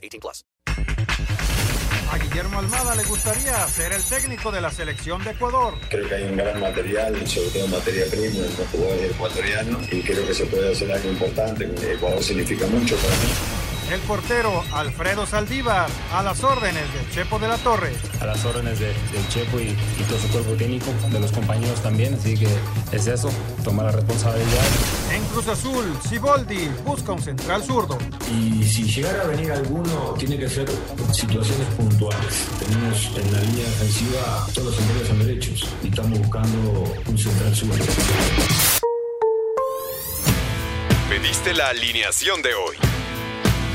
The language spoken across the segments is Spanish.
18 plus. A Guillermo Almada le gustaría ser el técnico de la selección de Ecuador. Creo que hay un gran material, sobre todo materia prima en los jugadores ecuatorianos y creo que se puede hacer algo importante. Ecuador significa mucho para mí. El portero Alfredo Saldívar, a las órdenes del Chepo de la Torre. A las órdenes de, del Chepo y, y, todo su cuerpo técnico, de los compañeros también, así que es eso, tomar la responsabilidad. En Cruz Azul, Siboldi busca un central zurdo. Y si llegara a venir alguno, tiene que ser situaciones puntuales. Tenemos en la línea defensiva todos los centrales son derechos y estamos buscando un central zurdo. Pediste la alineación de hoy.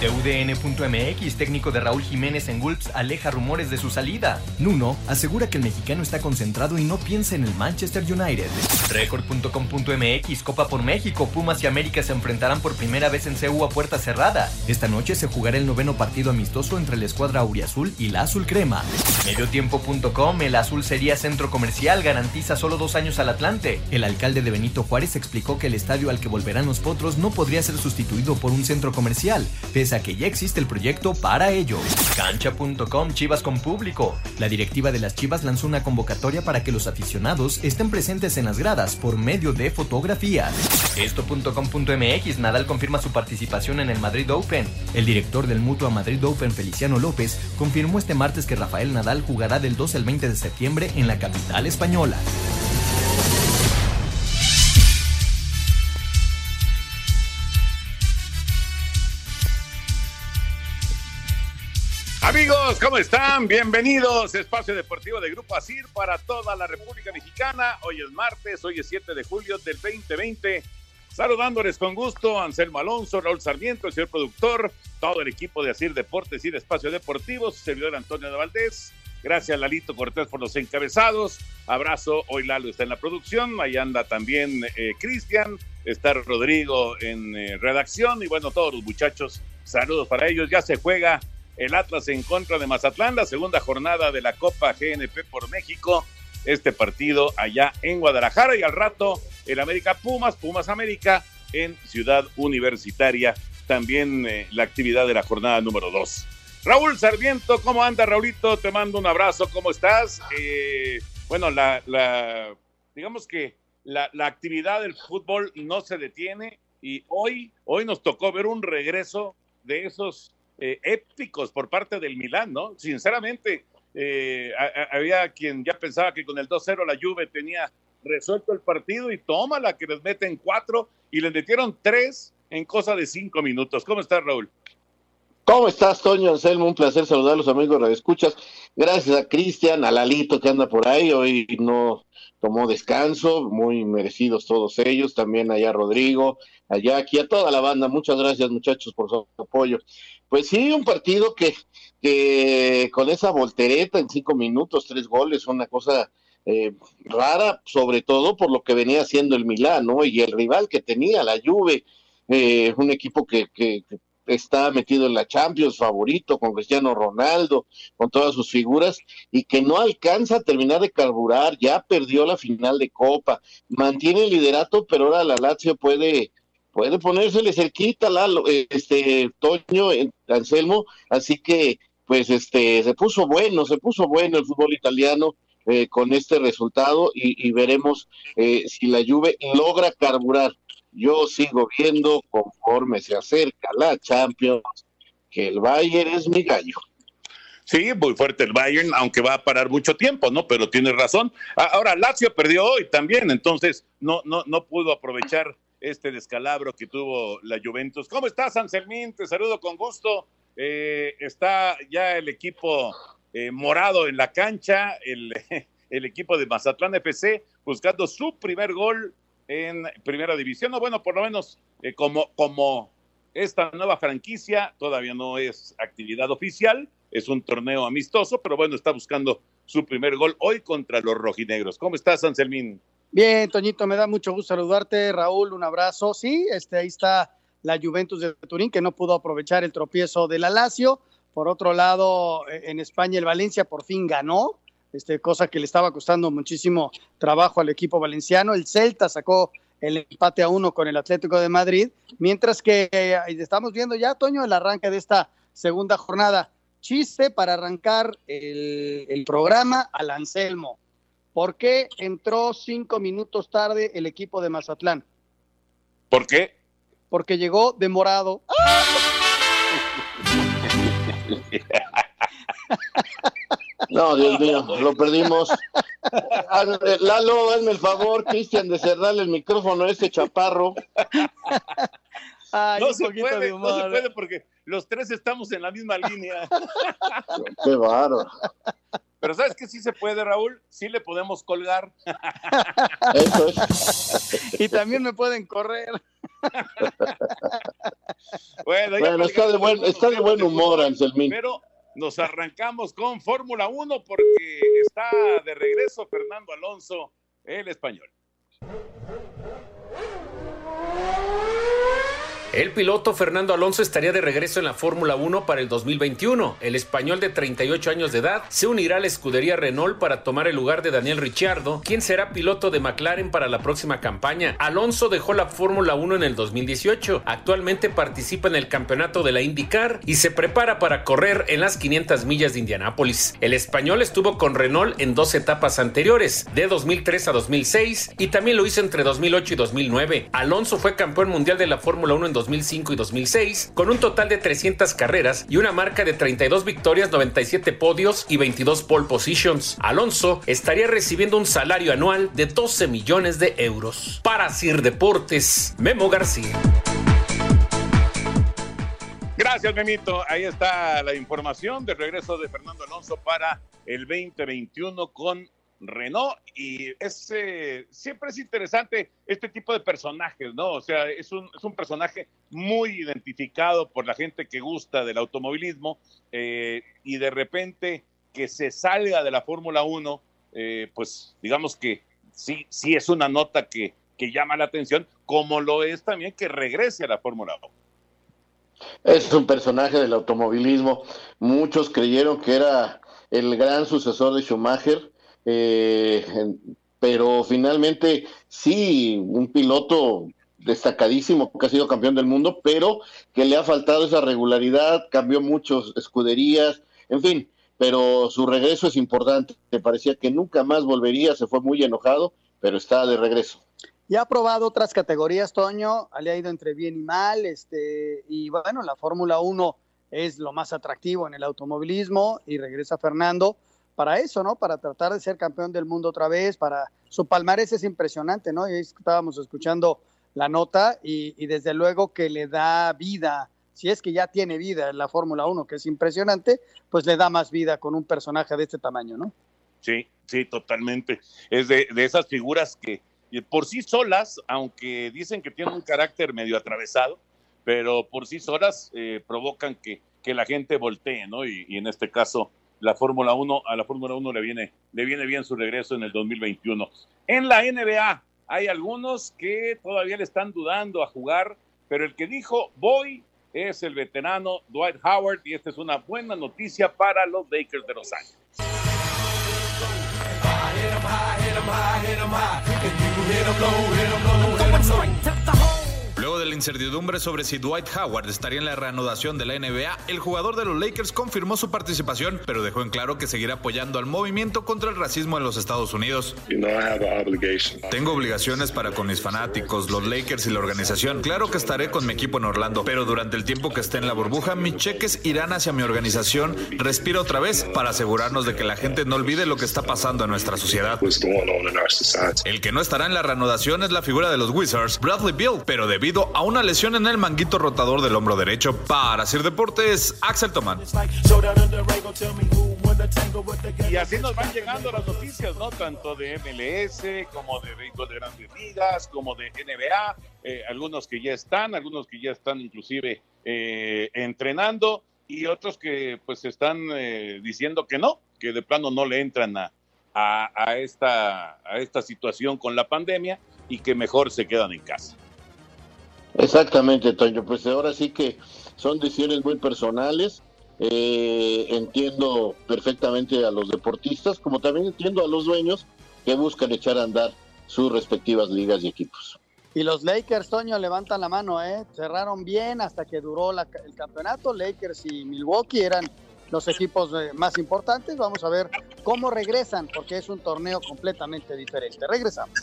TUDN.mx, técnico de Raúl Jiménez en Wolves, aleja rumores de su salida. Nuno asegura que el mexicano está concentrado y no piensa en el Manchester United. Record.com.mx, Copa por México, Pumas y América se enfrentarán por primera vez en CEU a puerta cerrada. Esta noche se jugará el noveno partido amistoso entre la escuadra auriazul y la azul crema. Mediotiempo.com, el azul sería centro comercial, garantiza solo dos años al Atlante. El alcalde de Benito Juárez explicó que el estadio al que volverán los potros no podría ser sustituido por un centro comercial, a que ya existe el proyecto para ello. Cancha.com Chivas con público. La directiva de las Chivas lanzó una convocatoria para que los aficionados estén presentes en las gradas por medio de fotografías. Esto.com.mx Nadal confirma su participación en el Madrid Open. El director del Mutua Madrid Open, Feliciano López, confirmó este martes que Rafael Nadal jugará del 12 al 20 de septiembre en la capital española. Amigos, ¿cómo están? Bienvenidos. Espacio Deportivo de Grupo ASIR para toda la República Mexicana. Hoy es martes, hoy es 7 de julio del 2020. Saludándoles con gusto, Anselmo Alonso, Raúl Sarmiento, el señor productor, todo el equipo de ASIR Deportes y de Espacio Deportivo, su servidor Antonio de Valdés. Gracias, Lalito Cortés, por los encabezados. Abrazo. Hoy Lalo está en la producción. Ahí anda también eh, Cristian. Está Rodrigo en eh, redacción. Y bueno, todos los muchachos, saludos para ellos. Ya se juega el Atlas en contra de Mazatlán, la segunda jornada de la Copa GNP por México. Este partido allá en Guadalajara y al rato el América Pumas, Pumas América en Ciudad Universitaria. También eh, la actividad de la jornada número 2. Raúl Sarmiento, ¿cómo anda Raulito? Te mando un abrazo, ¿cómo estás? Eh, bueno, digamos que la, la actividad del fútbol no se detiene y hoy, hoy nos tocó ver un regreso de esos eh, épicos por parte del Milán, ¿no? Sinceramente, eh, había quien ya pensaba que con el 2-0 la Juve tenía resuelto el partido y toma la que les meten cuatro y les metieron tres en cosa de cinco minutos. ¿Cómo estás, Raúl? ¿Cómo estás, Toño Anselmo? Un placer saludar a los amigos de escuchas. Gracias a Cristian, a Lalito que anda por ahí. Hoy no tomó descanso, muy merecidos todos ellos. También allá Rodrigo, allá aquí, a toda la banda. Muchas gracias, muchachos, por su apoyo. Pues sí, un partido que, que con esa voltereta en cinco minutos, tres goles, una cosa eh, rara, sobre todo por lo que venía haciendo el Milán, ¿no? Y el rival que tenía, la Juve, eh, un equipo que, que, que está metido en la Champions, favorito, con Cristiano Ronaldo, con todas sus figuras, y que no alcanza a terminar de carburar, ya perdió la final de Copa, mantiene el liderato, pero ahora la Lazio puede puede ponérsele cerquita Lalo, este Toño Anselmo, así que pues este se puso bueno, se puso bueno el fútbol italiano, eh, con este resultado y, veremos eh, si la Juve logra carburar. Yo sigo viendo conforme se acerca la Champions que el Bayern es mi gallo. Sí, muy fuerte el Bayern, aunque va a parar mucho tiempo, ¿no? Pero tiene razón. Ahora, Lazio perdió hoy también, entonces no, no, no pudo aprovechar este descalabro que tuvo la Juventus. ¿Cómo estás, Anselmín? Te saludo con gusto. Eh, está ya el equipo eh, morado en la cancha, el, el, equipo de Mazatlán FC buscando su primer gol en primera división, o bueno, por lo menos eh, como, como esta nueva franquicia todavía no es actividad oficial, es un torneo amistoso, pero bueno, está buscando su primer gol hoy contra los rojinegros. ¿Cómo estás, Anselmín? Bien, Toñito, me da mucho gusto saludarte. Raúl, un abrazo. Sí, este, ahí está la Juventus de Turín, que no pudo aprovechar el tropiezo de la Lazio. Por otro lado, e, en España el Valencia por fin ganó, este, cosa que le estaba costando muchísimo trabajo al equipo valenciano. El Celta sacó el empate a uno con el Atlético de Madrid, mientras que eh, estamos viendo ya, Toño, el arranque de esta segunda jornada chiste para arrancar el, programa al Anselmo. ¿Por qué entró cinco minutos tarde el equipo de Mazatlán? ¿Por qué? Porque llegó demorado. No, Dios mío, lo perdimos. Lalo, hazme el favor, Cristian, de cerrarle el micrófono a este chaparro. no, se puede, no se puede porque los tres estamos en la misma línea. Qué bárbaro. Pero ¿sabes qué sí se puede, Raúl? Sí le podemos colgar. Eso es. Y también me pueden correr. Bueno, está, de buen, está de buen humor, Anselmín. Pero nos arrancamos con Fórmula 1 porque está de regreso Fernando Alonso, el español. El piloto Fernando Alonso estaría de regreso en la Fórmula 1 para el 2021. El español de 38 años de edad se unirá a la escudería Renault para tomar el lugar de Daniel Ricciardo, quien será piloto de McLaren para la próxima campaña. Alonso dejó la Fórmula 1 en el 2018. Actualmente participa en el campeonato de la IndyCar y se prepara para correr en las 500 millas de Indianápolis. El español estuvo con Renault en dos etapas anteriores, de 2003 a 2006, y también lo hizo entre 2008 y 2009. Alonso fue campeón mundial de la Fórmula 1 en 2005 y 2006, con un total de 300 carreras y una marca de 32 victorias, 97 podios y 22 pole positions. Alonso estaría recibiendo un salario anual de 12 millones de euros. Para Sir Deportes, Memo García. Gracias, Memito. Ahí está la información de regreso de Fernando Alonso para el 2021 con Renault y es, siempre es interesante este tipo de personajes, ¿no? O sea, es un, es un personaje muy identificado por la gente que gusta del automovilismo eh, y de repente que se salga de la Fórmula 1, eh, pues digamos que sí, sí es una nota que, que llama la atención, como lo es también que regrese a la Fórmula 1. Es un personaje del automovilismo. Muchos creyeron que era el gran sucesor de Schumacher eh, pero finalmente sí, un piloto destacadísimo que ha sido campeón del mundo, pero que le ha faltado esa regularidad, cambió muchas escuderías, en fin, pero su regreso es importante. Me parecía que nunca más volvería, se fue muy enojado, pero está de regreso. Ya ha probado otras categorías, Toño, le ha ido entre bien y mal, este, y bueno, la Fórmula 1 es lo más atractivo en el automovilismo y regresa Fernando para eso, ¿no? Para tratar de ser campeón del mundo otra vez, para su palmarés es impresionante, ¿no? Y estábamos escuchando la nota y, desde luego que le da vida, si es que ya tiene vida en la Fórmula 1, que es impresionante, pues le da más vida con un personaje de este tamaño, ¿no? Sí, sí, totalmente. Es de, esas figuras que por sí solas, aunque dicen que tienen un carácter medio atravesado, pero por sí solas eh, provocan que, que, la gente voltee, ¿no? y en este caso, la Fórmula 1, a la Fórmula 1 le viene, le viene bien su regreso en el 2021. En la NBA hay algunos que todavía le están dudando a jugar, pero el que dijo voy es el veterano Dwight Howard y esta es una buena noticia para los Lakers de Los Ángeles. Incertidumbre sobre si Dwight Howard estaría en la reanudación de la NBA, el jugador de los Lakers confirmó su participación, pero dejó en claro que seguirá apoyando al movimiento contra el racismo en los Estados Unidos. Tengo obligaciones para con mis fanáticos, los Lakers y la organización. Claro que estaré con mi equipo en Orlando, pero durante el tiempo que esté en la burbuja, mis cheques irán hacia mi organización. Respiro otra vez para asegurarnos de que la gente no olvide lo que está pasando en nuestra sociedad. El que no estará en la reanudación es la figura de los Wizards, Bradley Bill, pero debido a una lesión en el manguito rotador del hombro derecho. Para Sir Deportes, Axel Tomán. Y así nos van llegando las noticias, ¿no? Tanto de MLS como de béisbol de grandes ligas, como de NBA, eh, algunos que ya están, algunos que ya están inclusive eh, entrenando y otros que pues están eh, diciendo que no, que de plano no le entran a, a, esta, a esta situación con la pandemia y que mejor se quedan en casa. Exactamente, Toño. Pues ahora sí que son decisiones muy personales. Eh, entiendo perfectamente a los deportistas, como también entiendo a los dueños que buscan echar a andar sus respectivas ligas y equipos. Y los Lakers, Toño, levantan la mano, ¿eh? Cerraron bien hasta que duró la, el campeonato. Lakers y Milwaukee eran los equipos eh, más importantes. Vamos a ver cómo regresan, porque es un torneo completamente diferente. Regresamos.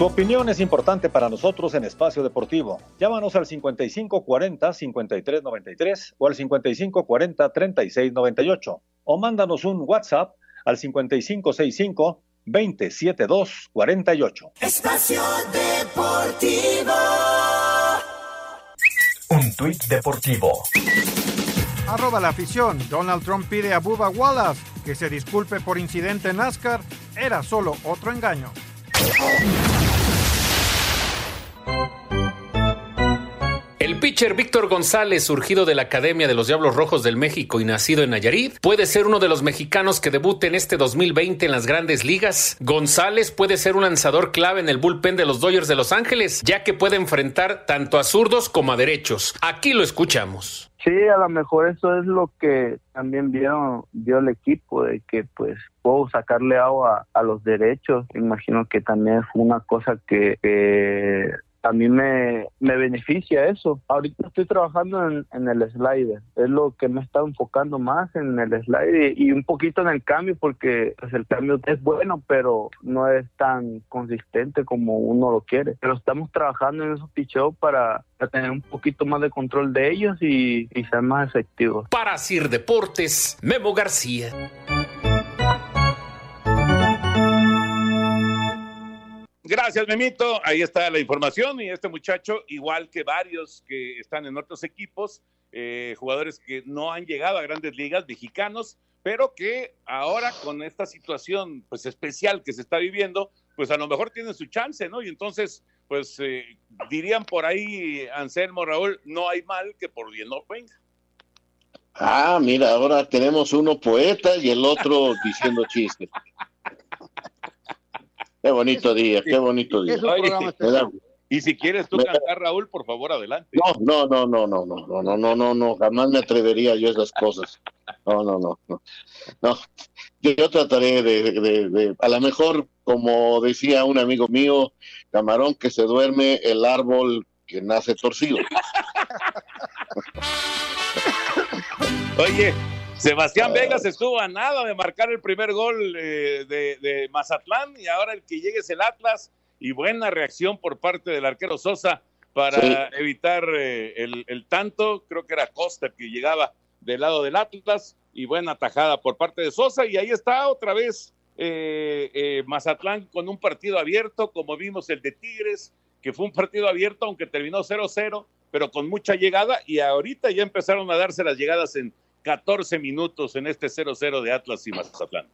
Tu opinión es importante para nosotros en Espacio Deportivo. Llámanos al 5540-5393 o al 5540-3698 o mándanos un WhatsApp al 5565-27248. Espacio Deportivo. Un tuit deportivo. Arroba la afición. Donald Trump pide a Bubba Wallace que se disculpe por incidente en NASCAR. Era solo otro engaño. El pitcher Víctor González, surgido de la Academia de los Diablos Rojos del México y nacido en Nayarit, puede ser uno de los mexicanos que debuten este 2020 en las grandes ligas. González puede ser un lanzador clave en el bullpen de los Dodgers de Los Ángeles, ya que puede enfrentar tanto a zurdos como a derechos. Aquí lo escuchamos. Sí, a lo mejor eso es lo que también vio, vio el equipo, de que pues puedo sacarle agua a los derechos. Imagino que también fue una cosa que, que a mí me, me beneficia eso. Ahorita estoy trabajando en, el slider, es lo que me está enfocando más en el slider y, y un poquito en el cambio porque pues, el cambio es bueno, pero no es tan consistente como uno lo quiere. Pero estamos trabajando en esos picheos para, para, tener un poquito más de control de ellos y, y ser más efectivos. Para Sir Deportes, Memo García. Gracias, Memito. Ahí está la información. Y este muchacho, igual que varios que están en otros equipos, eh, jugadores que no han llegado a grandes ligas, mexicanos, pero que ahora con esta situación pues especial que se está viviendo, pues a lo mejor tienen su chance, ¿no? Y entonces, pues eh, dirían por ahí, Anselmo Raúl, no hay mal que por bien no venga. Ah, mira, ahora tenemos uno poeta y el otro diciendo chistes. Qué bonito día, qué bonito día. y si quieres tú cantar, Raúl, por favor, adelante. No, no, no, no, no, no, no, no, no, no, no, jamás me atrevería yo a esas cosas. No, no, no, no. no. Yo, yo trataré de, de, de, a lo mejor, como decía un amigo mío, camarón que se duerme, el árbol que nace torcido. Oye, Sebastián Vegas estuvo a nada de marcar el primer gol eh, de, de, Mazatlán y ahora el que llegue es el Atlas y buena reacción por parte del arquero Sosa para sí. evitar eh, el, el, tanto. Creo que era Costa que llegaba del lado del Atlas y buena tajada por parte de Sosa y ahí está otra vez eh, Mazatlán con un partido abierto como vimos el de Tigres que fue un partido abierto aunque terminó 0-0 pero con mucha llegada y ahorita ya empezaron a darse las llegadas en 14 minutos en este 0-0 de Atlas y Mazatlán.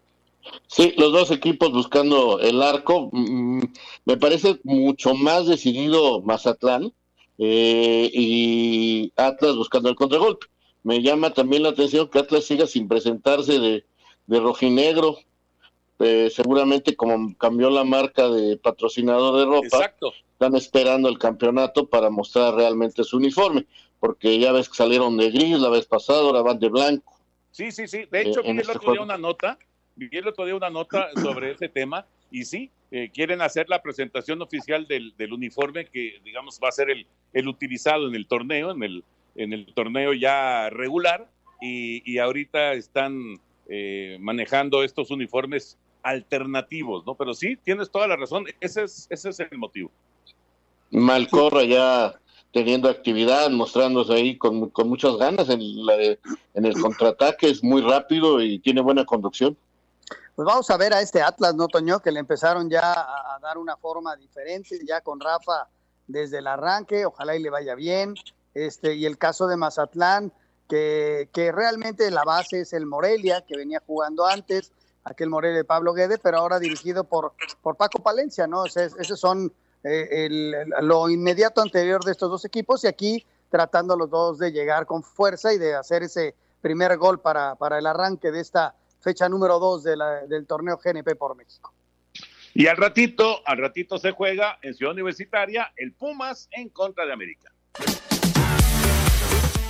Sí, los dos equipos buscando el arco. Me parece mucho más decidido Mazatlán eh, y Atlas buscando el contragolpe. Me llama también la atención que Atlas siga sin presentarse de, de rojinegro. Eh, seguramente como cambió la marca de patrocinador de ropa, Exacto. están esperando el campeonato para mostrar realmente su uniforme porque ya ves que salieron de gris la vez pasada, ahora van de blanco. Sí, sí, sí. De hecho, eh, vi el otro juego. día una nota, vi el otro día una nota sobre ese tema y sí, eh, quieren hacer la presentación oficial del, del, uniforme que, digamos, va a ser el, el utilizado en el torneo, en el, en el torneo ya regular, y, y ahorita están eh, manejando estos uniformes alternativos, ¿no? Pero sí, tienes toda la razón, ese es, ese es el motivo. Malcorra ya teniendo actividad, mostrándose ahí con, con muchas ganas en, la de, en el contraataque, es muy rápido y tiene buena conducción. Pues vamos a ver a este Atlas, ¿no, Toño? Que le empezaron ya a, dar una forma diferente, ya con Rafa desde el arranque, ojalá y le vaya bien. Este, y el caso de Mazatlán, que, que realmente la base es el Morelia, que venía jugando antes, aquel Morelia de Pablo Guede, pero ahora dirigido por, por Paco Palencia, ¿no? Esos son eh, lo inmediato anterior de estos dos equipos y aquí tratando los dos de llegar con fuerza y de hacer ese primer gol para, para el arranque de esta fecha número dos de la, del torneo GNP por México. Y al ratito, al ratito se juega en Ciudad Universitaria el Pumas en contra de América.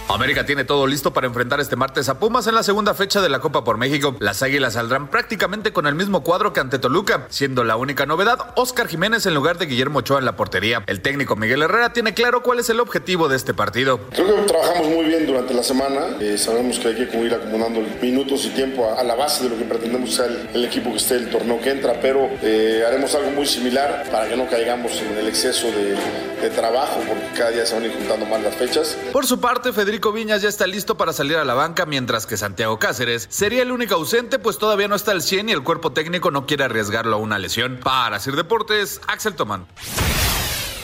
América tiene todo listo para enfrentar este martes a Pumas en la segunda fecha de la Copa por México. Las Águilas saldrán prácticamente con el mismo cuadro que ante Toluca, siendo la única novedad Oscar Jiménez en lugar de Guillermo Ochoa en la portería. El técnico Miguel Herrera tiene claro cuál es el objetivo de este partido. Creo que trabajamos muy bien durante la semana. Eh, sabemos que hay que ir acumulando minutos y tiempo a, a, la base de lo que pretendemos ser el, el equipo que esté el torneo que entra, pero eh, haremos algo muy similar para que no caigamos en el exceso de, de trabajo, porque cada día se van a ir juntando más las fechas. Por su parte, Federico Federico Viñas ya está listo para salir a la banca, mientras que Santiago Cáceres sería el único ausente, pues todavía no está al 100 y el cuerpo técnico no quiere arriesgarlo a una lesión. Para Sir Deportes, Axel Tomán.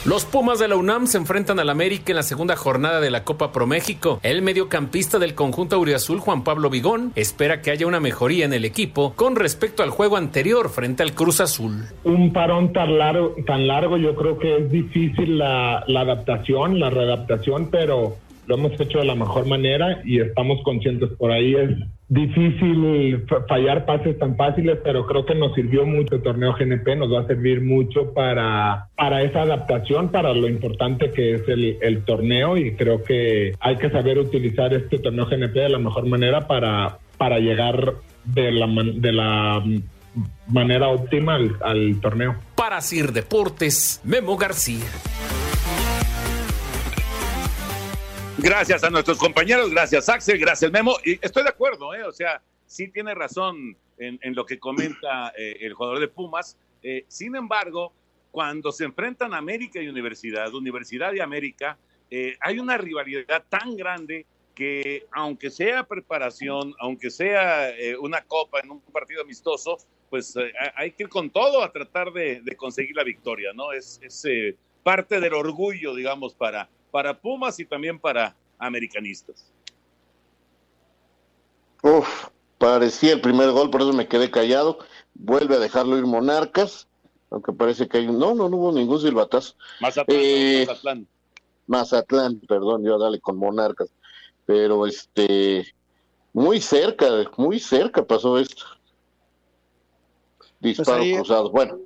Los Pumas de la UNAM se enfrentan al América en la segunda jornada de la Copa Pro México. El mediocampista del conjunto auriazul, Juan Pablo Vigón, espera que haya una mejoría en el equipo con respecto al juego anterior frente al Cruz Azul. Un parón tan largo, tan largo yo creo que es difícil la, la adaptación, la readaptación, pero lo hemos hecho de la mejor manera y estamos conscientes por ahí. Es difícil fallar pases tan fáciles, pero creo que nos sirvió mucho el torneo GNP, nos va a servir mucho para, para esa adaptación, para lo importante que es el, el torneo y creo que hay que saber utilizar este torneo GNP de la mejor manera para, para llegar de la, de la manera óptima al, al torneo. Para Sir Deportes, Memo García. Gracias a nuestros compañeros, gracias Axel, gracias Memo. Y estoy de acuerdo, ¿eh? o sea, sí tiene razón en, en lo que comenta eh, el jugador de Pumas. Eh, sin embargo, cuando se enfrentan América y Universidad, Universidad y América, eh, hay una rivalidad tan grande que aunque sea preparación, aunque sea eh, una copa en un partido amistoso, pues hay que ir con todo a tratar de, de conseguir la victoria, ¿no? Es, es parte del orgullo, digamos, para, para Pumas y también para americanistas. Uf, parecía el primer gol, por eso me quedé callado. Vuelve a dejarlo ir Monarcas, aunque parece que hay no, no, no hubo ningún silbatazo. Mazatlán, eh, Mazatlán. Mazatlán, perdón, yo dale con Monarcas. Pero este, muy cerca, muy cerca pasó esto. Disparo pues ahí... cruzado. Bueno,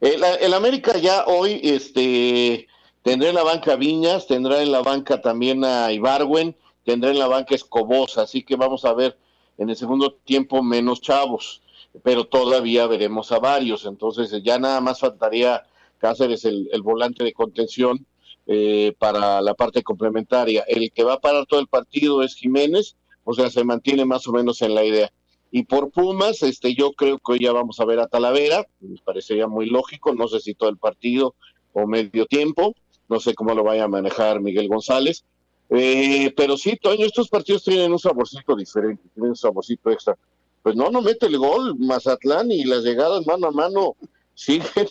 el, el, América ya hoy, este, tendrá en la banca Viñas, tendrá en la banca también a Ibarwen, tendrá en la banca Escobosa, así que vamos a ver en el segundo tiempo menos chavos, pero todavía veremos a varios, entonces ya nada más faltaría Cáceres el, el volante de contención eh, para la parte complementaria. El que va a parar todo el partido es Jiménez, o sea, se mantiene más o menos en la idea. Y por Pumas, este, yo creo que hoy ya vamos a ver a Talavera, me parecería muy lógico, no sé si todo el partido o medio tiempo, no sé cómo lo vaya a manejar Miguel González, eh, pero sí, Toño, estos partidos tienen un saborcito diferente, tienen un saborcito extra. Pues no, no mete el gol Mazatlán y las llegadas mano a mano siguen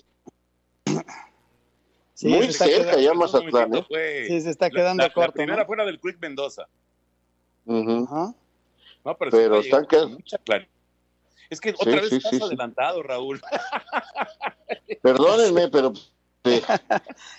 sí, muy cerca ya Mazatlán. ¿eh? Fue, sí, se está quedando la, la, corto. La primera ¿no? fuera del Quick Mendoza. Uh -huh. No, pero, pero sí están quedando. Mucha claridad. Es que otra Sí, vez sí, estás sí, sí. adelantado, Raúl. Perdónenme, pero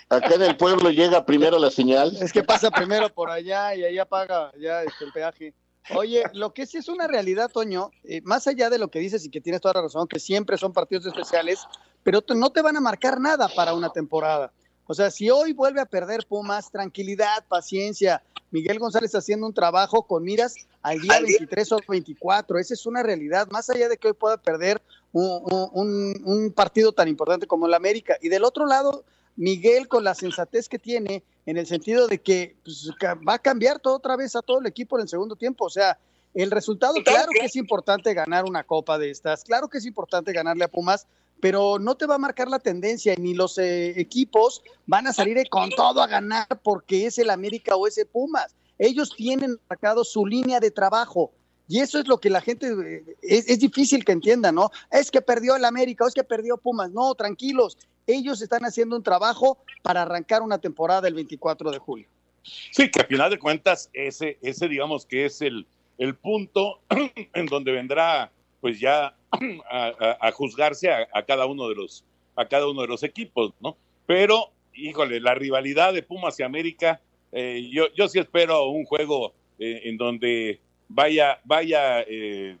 acá en el pueblo llega primero la señal. Es que pasa primero por allá y allá paga ya este, el peaje. Oye, lo que sí es una realidad, Toño, eh, más allá de lo que dices y que tienes toda la razón, que siempre son partidos especiales, pero no te van a marcar nada para una temporada. O sea, si hoy vuelve a perder Pumas, tranquilidad, paciencia. Miguel González haciendo un trabajo con miras al día 23 o 24. Esa es una realidad. Más allá de que hoy pueda perder un, un partido tan importante como el América. Y del otro lado, Miguel con la sensatez que tiene en el sentido de que pues, va a cambiar todo otra vez a todo el equipo en el segundo tiempo. O sea, el resultado, claro que es importante ganar una copa de estas, claro que es importante ganarle a Pumas, pero no te va a marcar la tendencia, ni los eh, equipos van a salir con todo a ganar porque es el América o ese Pumas. Ellos tienen marcado su línea de trabajo. Y eso es lo que la gente eh, es, es, difícil que entienda, ¿no? Es que perdió el América, es que perdió Pumas. No, tranquilos. Ellos están haciendo un trabajo para arrancar una temporada el 24 de julio. Sí, que a final de cuentas, ese, ese digamos que es el, el punto en donde vendrá, pues ya a, a, juzgarse a, a, cada uno de los, a cada uno de los equipos, ¿no? Pero, híjole, la rivalidad de Pumas y América, eh, yo, yo sí espero un juego eh, en donde vaya, vaya eh,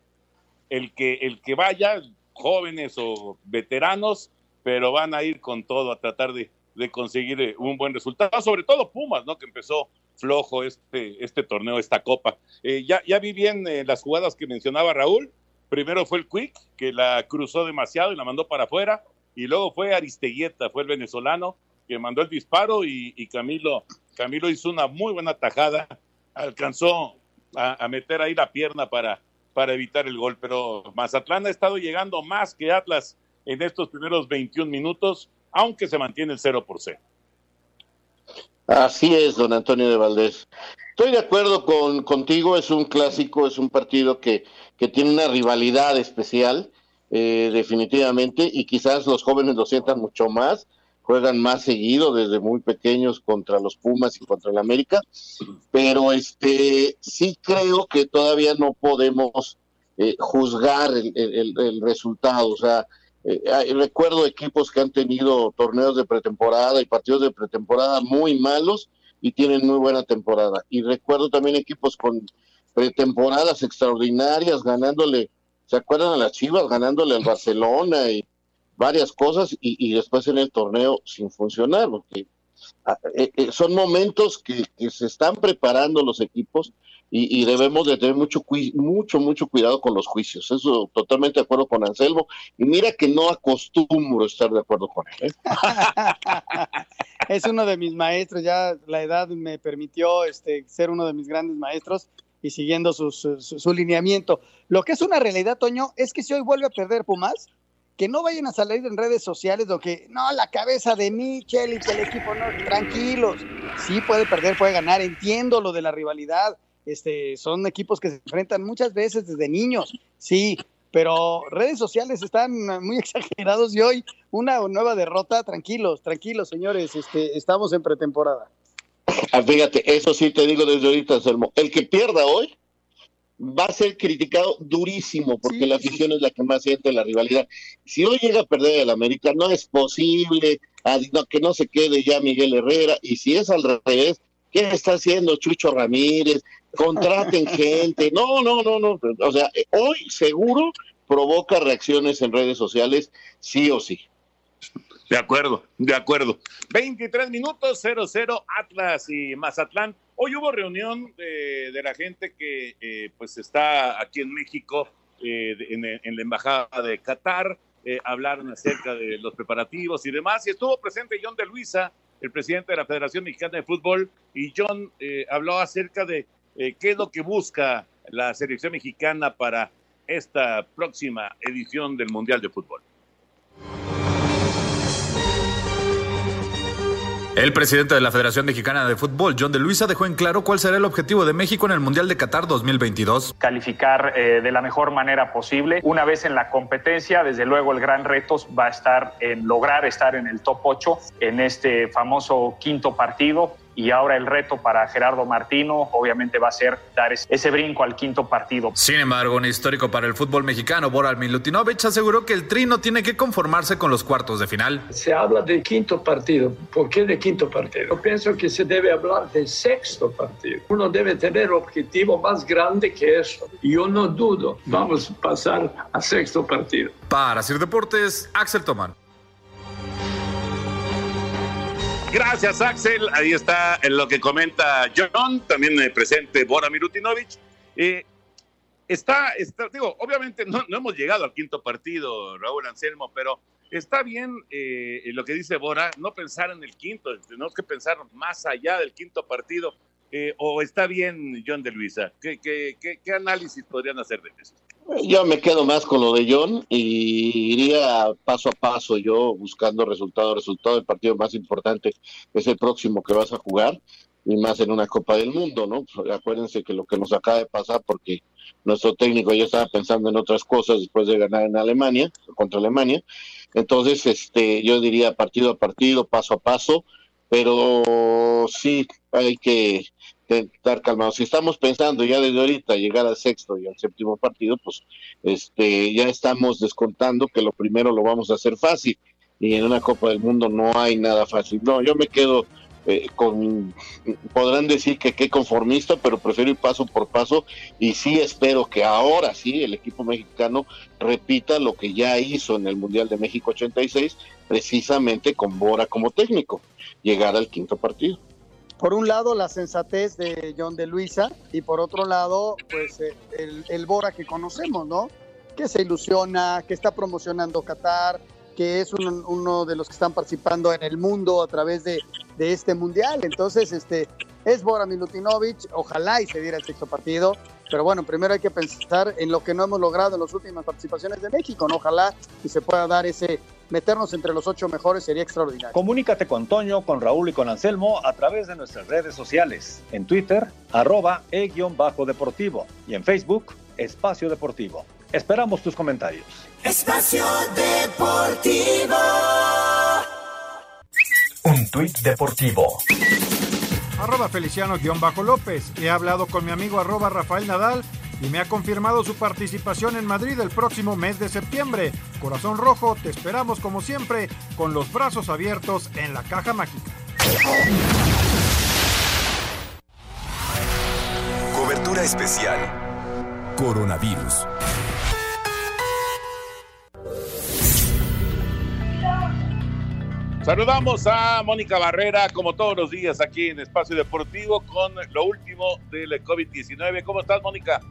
el que el que vaya, jóvenes o veteranos, pero van a ir con todo a tratar de, de conseguir eh, un buen resultado, sobre todo Pumas, ¿no? Que empezó flojo este, este torneo, esta copa. Eh, ya, ya vi bien las jugadas que mencionaba Raúl. Primero fue el Quick, que la cruzó demasiado y la mandó para afuera. Y luego fue Aristeguieta, fue el venezolano, que mandó el disparo y, y Camilo, Camilo hizo una muy buena tajada. Alcanzó a, meter ahí la pierna para, para evitar el gol. Pero Mazatlán ha estado llegando más que Atlas en estos primeros 21 minutos, aunque se mantiene el 0 por 0. Así es, don Antonio de Valdés. Estoy de acuerdo con, contigo, es un clásico, es un partido que, que tiene una rivalidad especial, eh, definitivamente, y quizás los jóvenes lo sientan mucho más, juegan más seguido desde muy pequeños contra los Pumas y contra el América, pero este sí creo que todavía no podemos eh, juzgar el, resultado, o sea, eh, recuerdo equipos que han tenido torneos de pretemporada y partidos de pretemporada muy malos y tienen muy buena temporada. Y recuerdo también equipos con pretemporadas extraordinarias, ganándole, ¿se acuerdan a las Chivas? Ganándole al Barcelona y varias cosas y, después en el torneo sin funcionar, porque eh, eh, son momentos que, se están preparando los equipos y, debemos de tener mucho, mucho, mucho cuidado con los juicios. Eso totalmente de acuerdo con Anselmo. Y mira que no acostumbro estar de acuerdo con él. es uno de mis maestros, ya la edad me permitió este, ser uno de mis grandes maestros y siguiendo su, su, su, lineamiento. Lo que es una realidad, Toño, es que si hoy vuelve a perder Pumas, que no vayan a salir en redes sociales lo que, no, la cabeza de Michel y que el equipo no, tranquilos, sí puede perder, puede ganar, entiendo lo de la rivalidad, este, son equipos que se enfrentan muchas veces desde niños, sí, pero redes sociales están muy exagerados y hoy una nueva derrota, tranquilos, tranquilos, señores, este, estamos en pretemporada. Ah, fíjate, eso sí te digo desde ahorita, Anselmo, el que pierda hoy va a ser criticado durísimo porque sí. la afición es la que más siente la rivalidad. Si hoy llega a perder el América, no es posible que no se quede ya Miguel Herrera. Y si es al revés, ¿qué está haciendo Chucho Ramírez? Contraten gente. No, no, no, no. O sea, hoy seguro provoca reacciones en redes sociales, sí o sí. De acuerdo, de acuerdo. 23 minutos, 0-0 Atlas y Mazatlán. Hoy hubo reunión de, de la gente que eh, pues está aquí en México, eh, en, la Embajada de Qatar. Eh, hablaron acerca de los preparativos y demás. Y estuvo presente John de Luisa, el presidente de la Federación Mexicana de Fútbol. Y John eh, habló acerca de qué es lo que busca la selección mexicana para esta próxima edición del Mundial de Fútbol. El presidente de la Federación Mexicana de Fútbol, John de Luisa, dejó en claro cuál será el objetivo de México en el Mundial de Qatar 2022. Calificar eh, de la mejor manera posible. Una vez en la competencia, desde luego el gran reto va a estar en lograr estar en el top 8 en este famoso quinto partido y ahora el reto para Gerardo Martino obviamente va a ser dar ese brinco al quinto partido. Sin embargo, un histórico para el fútbol mexicano, Boral Milutinovic, aseguró que el Tri no tiene que conformarse con los cuartos de final. Se habla de quinto partido. ¿Por qué de quinto partido? Yo pienso que se debe hablar de sexto partido. Uno debe tener objetivo más grande que eso. Yo no dudo. Vamos a pasar a sexto partido. Para Sir Deportes, Axel Tomán. Gracias, Axel. Ahí está lo que comenta John, también presente Bora Milutinovic. Eh, está, está digo, obviamente no, no, hemos llegado al quinto partido, Raúl Anselmo, pero está bien eh, lo que dice Bora, no pensar en el quinto, tenemos que pensar más allá del quinto partido. Eh, ¿O está bien, John de Luisa? ¿Qué, qué, qué, análisis podrían hacer de eso? Yo me quedo más con lo de John y iría paso a paso yo buscando resultado. Resultado del partido más importante es el próximo que vas a jugar y más en una Copa del Mundo, ¿no? Acuérdense que lo que nos acaba de pasar porque nuestro técnico ya estaba pensando en otras cosas después de ganar en Alemania, contra Alemania. Entonces, este, yo diría partido a partido, paso a paso, pero sí hay que estar calmados. Si estamos pensando ya desde ahorita llegar al sexto y al séptimo partido, pues este ya estamos descontando que lo primero lo vamos a hacer fácil y en una Copa del Mundo no hay nada fácil. No, yo me quedo eh, con, podrán decir que qué conformista, pero prefiero ir paso por paso y sí espero que ahora sí el equipo mexicano repita lo que ya hizo en el Mundial de México 86, precisamente con Bora como técnico, llegar al quinto partido por un lado la sensatez de John de Luisa y por otro lado pues eh, el, Bora que conocemos, ¿no? Que se ilusiona, que está promocionando Qatar, que es uno de los que están participando en el mundo a través de, de este mundial. Entonces, este es Bora Milutinovic, ojalá y se diera el sexto partido, pero bueno, primero hay que pensar en lo que no hemos logrado en las últimas participaciones de México, ¿no? Ojalá y se pueda dar ese meternos entre los ocho mejores sería extraordinario. Comunícate con Toño, con Raúl y con Anselmo a través de nuestras redes sociales. En Twitter, arroba e-deportivo y en Facebook, Espacio Deportivo. Esperamos tus comentarios. Espacio Deportivo. Un tuit deportivo. Arroba Feliciano-López. He hablado con mi amigo arroba Rafael Nadal y me ha confirmado su participación en Madrid el próximo mes de septiembre. Corazón Rojo, te esperamos como siempre, con los brazos abiertos en la caja mágica. Cobertura especial. Coronavirus. Saludamos a Mónica Barrera, como todos los días aquí en Espacio Deportivo, con lo último del COVID-19. ¿Cómo estás, Mónica?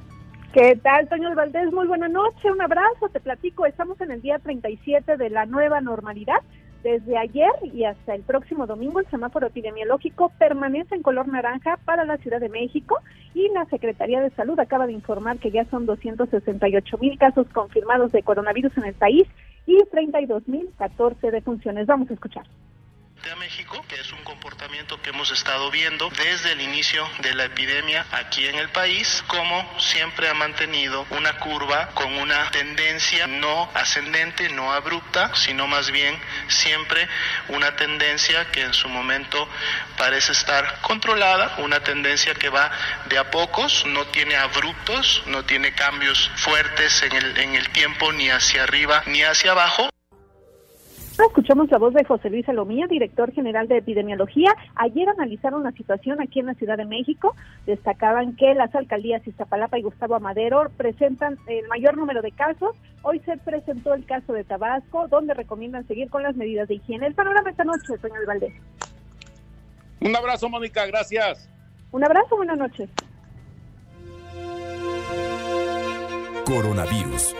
¿Qué tal, Toño Valdés? Muy buena noche, un abrazo, te platico. Estamos en el día 37 de la nueva normalidad. Desde ayer y hasta el próximo domingo, el semáforo epidemiológico permanece en color naranja para la Ciudad de México y la Secretaría de Salud acaba de informar que ya son 268 mil casos confirmados de coronavirus en el país y 32 mil 14 defunciones. Vamos a escuchar a México, que es un comportamiento que hemos estado viendo desde el inicio de la epidemia aquí en el país, como siempre ha mantenido una curva con una tendencia no ascendente, no abrupta, sino más bien siempre una tendencia que en su momento parece estar controlada, una tendencia que va de a pocos, no tiene abruptos, no tiene cambios fuertes en el, en el tiempo ni hacia arriba ni hacia abajo. Escuchamos la voz de José Luis Salomía, director general de epidemiología. Ayer analizaron la situación aquí en la Ciudad de México. Destacaban que las alcaldías Iztapalapa y Gustavo Amadero presentan el mayor número de casos. Hoy se presentó el caso de Tabasco, donde recomiendan seguir con las medidas de higiene. El panorama esta noche, señor Valdés. Un abrazo, Mónica, gracias. Un abrazo, buenas noches. Coronavirus.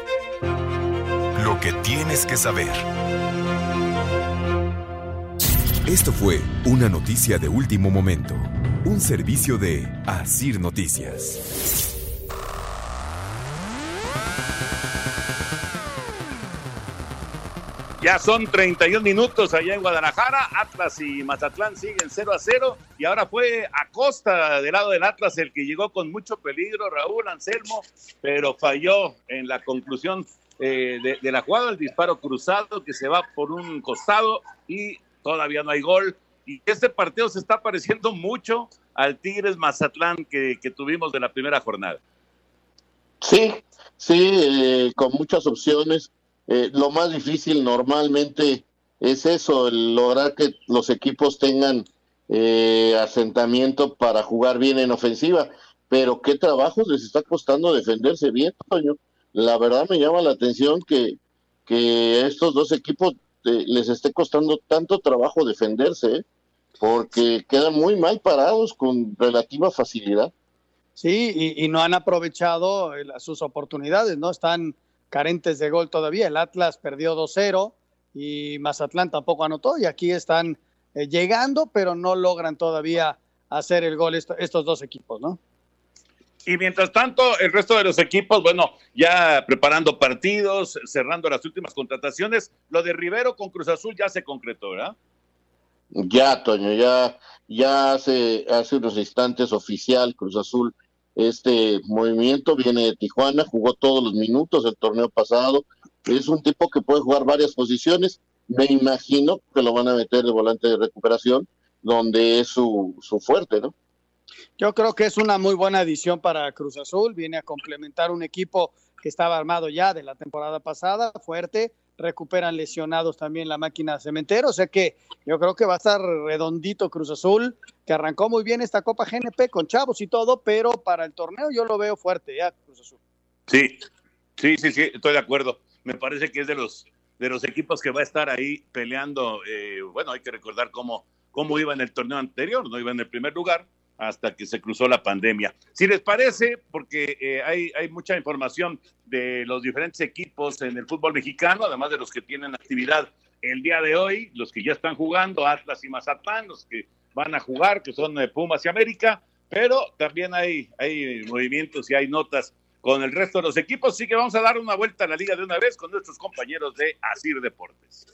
Lo que tienes que saber. Esto fue una noticia de último momento, un servicio de Asir Noticias. Ya son 31 minutos allá en Guadalajara. Atlas y Mazatlán siguen 0 a 0. Y ahora fue Acosta del lado del Atlas el que llegó con mucho peligro, Raúl Anselmo, pero falló en la conclusión eh, de, la jugada, el disparo cruzado que se va por un costado y todavía no hay gol. Y este partido se está pareciendo mucho al Tigres Mazatlán que, tuvimos de la primera jornada. Sí, sí, eh, con muchas opciones. Eh, lo más difícil normalmente es eso, el lograr que los equipos tengan eh, asentamiento para jugar bien en ofensiva. Pero qué trabajo les está costando defenderse bien, Toño. La verdad me llama la atención que, que estos dos equipos este, les esté costando tanto trabajo defenderse, ¿eh? porque quedan muy mal parados con relativa facilidad. Sí, y, no han aprovechado sus oportunidades, ¿no? Están carentes de gol todavía. El Atlas perdió 2-0 y Mazatlán tampoco anotó y aquí están eh, llegando, pero no logran todavía hacer el gol estos dos equipos, ¿no? Y mientras tanto, el resto de los equipos, bueno, ya preparando partidos, cerrando las últimas contrataciones. Lo de Rivero con Cruz Azul ya se concretó, ¿verdad? Ya, Toño, ya, ya hace, hace unos instantes oficial Cruz Azul. Este movimiento viene de Tijuana, jugó todos los minutos el torneo pasado. Es un tipo que puede jugar varias posiciones. Me imagino que lo van a meter de volante de recuperación, donde es su, su fuerte, ¿no? Yo creo que es una muy buena adición para Cruz Azul, viene a complementar un equipo que estaba armado ya de la temporada pasada, fuerte, recuperan lesionados también la máquina cementero, o sea que yo creo que va a estar redondito Cruz Azul, que arrancó muy bien esta Copa GNP con chavos y todo, pero para el torneo yo lo veo fuerte ya Cruz Azul. Sí, sí, sí, sí, estoy de acuerdo. Me parece que es de los de los equipos que va a estar ahí peleando. Eh, bueno, hay que recordar cómo, cómo iba en el torneo anterior, no iba en el primer lugar, hasta que se cruzó la pandemia. Si les parece, porque eh, hay, hay mucha información de los diferentes equipos en el fútbol mexicano, además de los que tienen actividad el día de hoy, los que ya están jugando, Atlas y Mazatlán, los que van a jugar, que son eh, Pumas y América, pero también hay, hay movimientos y hay notas con el resto de los equipos, así que vamos a dar una vuelta a la liga de una vez con nuestros compañeros de Asir Deportes.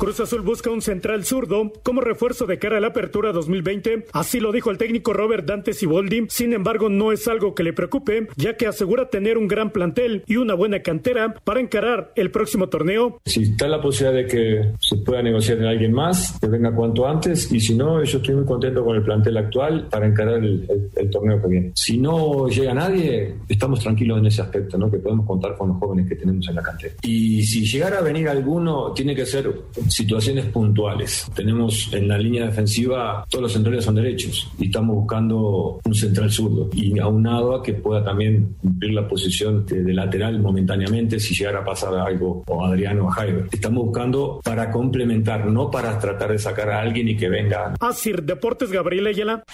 Cruz Azul busca un central zurdo como refuerzo de cara a la apertura 2020. Así lo dijo el técnico Robert Dante Siboldi. Sin embargo, no es algo que le preocupe, ya que asegura tener un gran plantel y una buena cantera para encarar el próximo torneo. Si está la posibilidad de que se pueda negociar en alguien más, que venga cuanto antes. Y si no, yo estoy muy contento con el plantel actual para encarar el, torneo que viene. Si no llega nadie, estamos tranquilos en ese aspecto, ¿no? que podemos contar con los jóvenes que tenemos en la cantera. Y si llegara a venir alguno, tiene que ser situaciones puntuales. Tenemos en la línea defensiva todos los centrales son derechos y estamos buscando un central zurdo y aunado a que pueda también cumplir la posición de, lateral momentáneamente si llegara a pasar algo o Adriano o Jaime. Estamos buscando para complementar, no para tratar de sacar a alguien y que venga. Así, Deportes Gabriel Ayala.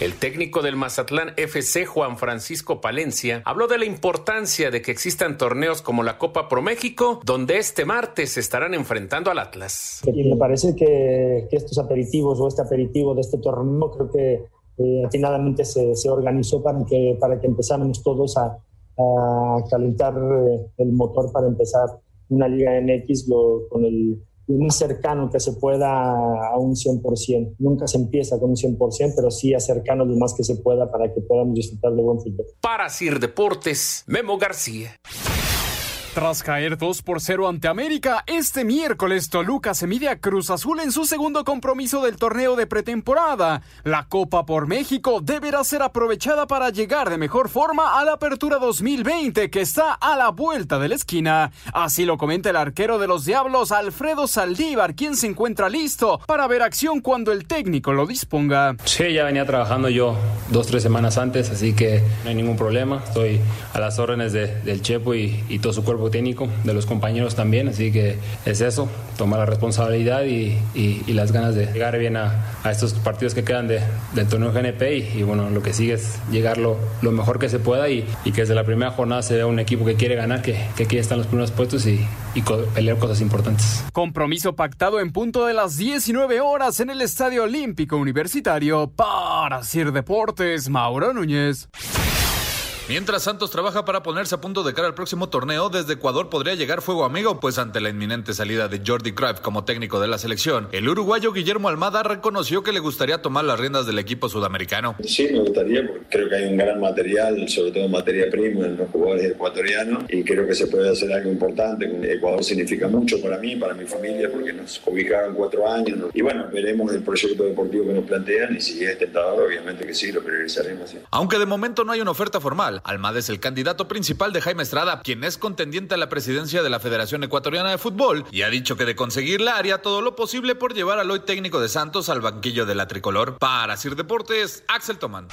El técnico del Mazatlán FC, Juan Francisco Palencia, habló de la importancia de que existan torneos como la Copa Pro México, donde este martes se estarán enfrentando al Atlas. Y me parece que, estos aperitivos o este aperitivo de este torneo creo que eh, atinadamente se, se, organizó para que, para que empezáramos todos a, calentar eh, el motor para empezar una Liga MX lo, con el muy cercano que se pueda a un 100%. Nunca se empieza con un 100%, pero sí acercarnos lo más que se pueda para que podamos disfrutar de buen fútbol. Para Sir Deportes, Memo García. Tras caer 2 por 0 ante América, este miércoles Toluca se mide a Cruz Azul en su segundo compromiso del torneo de pretemporada. La Copa por México deberá ser aprovechada para llegar de mejor forma a la Apertura 2020 que está a la vuelta de la esquina. Así lo comenta el arquero de los Diablos, Alfredo Saldívar, quien se encuentra listo para ver acción cuando el técnico lo disponga. Sí, ya venía trabajando yo dos, tres semanas antes, así que no hay ningún problema. Estoy a las órdenes del Chepo y, y todo su cuerpo técnico, de los compañeros también, así que es eso, tomar la responsabilidad y, las ganas de llegar bien a, estos partidos que quedan de, del torneo GNP y, bueno, lo que sigue es llegar lo, mejor que se pueda y, que desde la primera jornada se vea un equipo que quiere ganar, que, que quiere estar los primeros puestos y, pelear cosas importantes. Compromiso pactado en punto de las 19 horas en el Estadio Olímpico Universitario para Sir Deportes, Mauro Núñez. Mientras Santos trabaja para ponerse a punto de cara al próximo torneo, desde Ecuador podría llegar fuego amigo, pues ante la inminente salida de Jordi Cruyff como técnico de la selección, el uruguayo Guillermo Almada reconoció que le gustaría tomar las riendas del equipo sudamericano. Sí, me gustaría, porque creo que hay un gran material, sobre todo materia prima en los jugadores ecuatorianos, y creo que se puede hacer algo importante. Ecuador significa mucho para mí, para mi familia, porque nos ubicaron cuatro años. Y bueno, veremos el proyecto deportivo que nos plantean, y si es tentador, obviamente que sí, lo priorizaremos. Aunque de momento no hay una oferta formal, Almada es el candidato principal de Jaime Estrada, quien es contendiente a la presidencia de la Federación Ecuatoriana de Fútbol y ha dicho que de conseguirla haría todo lo posible por llevar al hoy técnico de Santos al banquillo de la tricolor. Para Sir Deportes, Axel Tomán.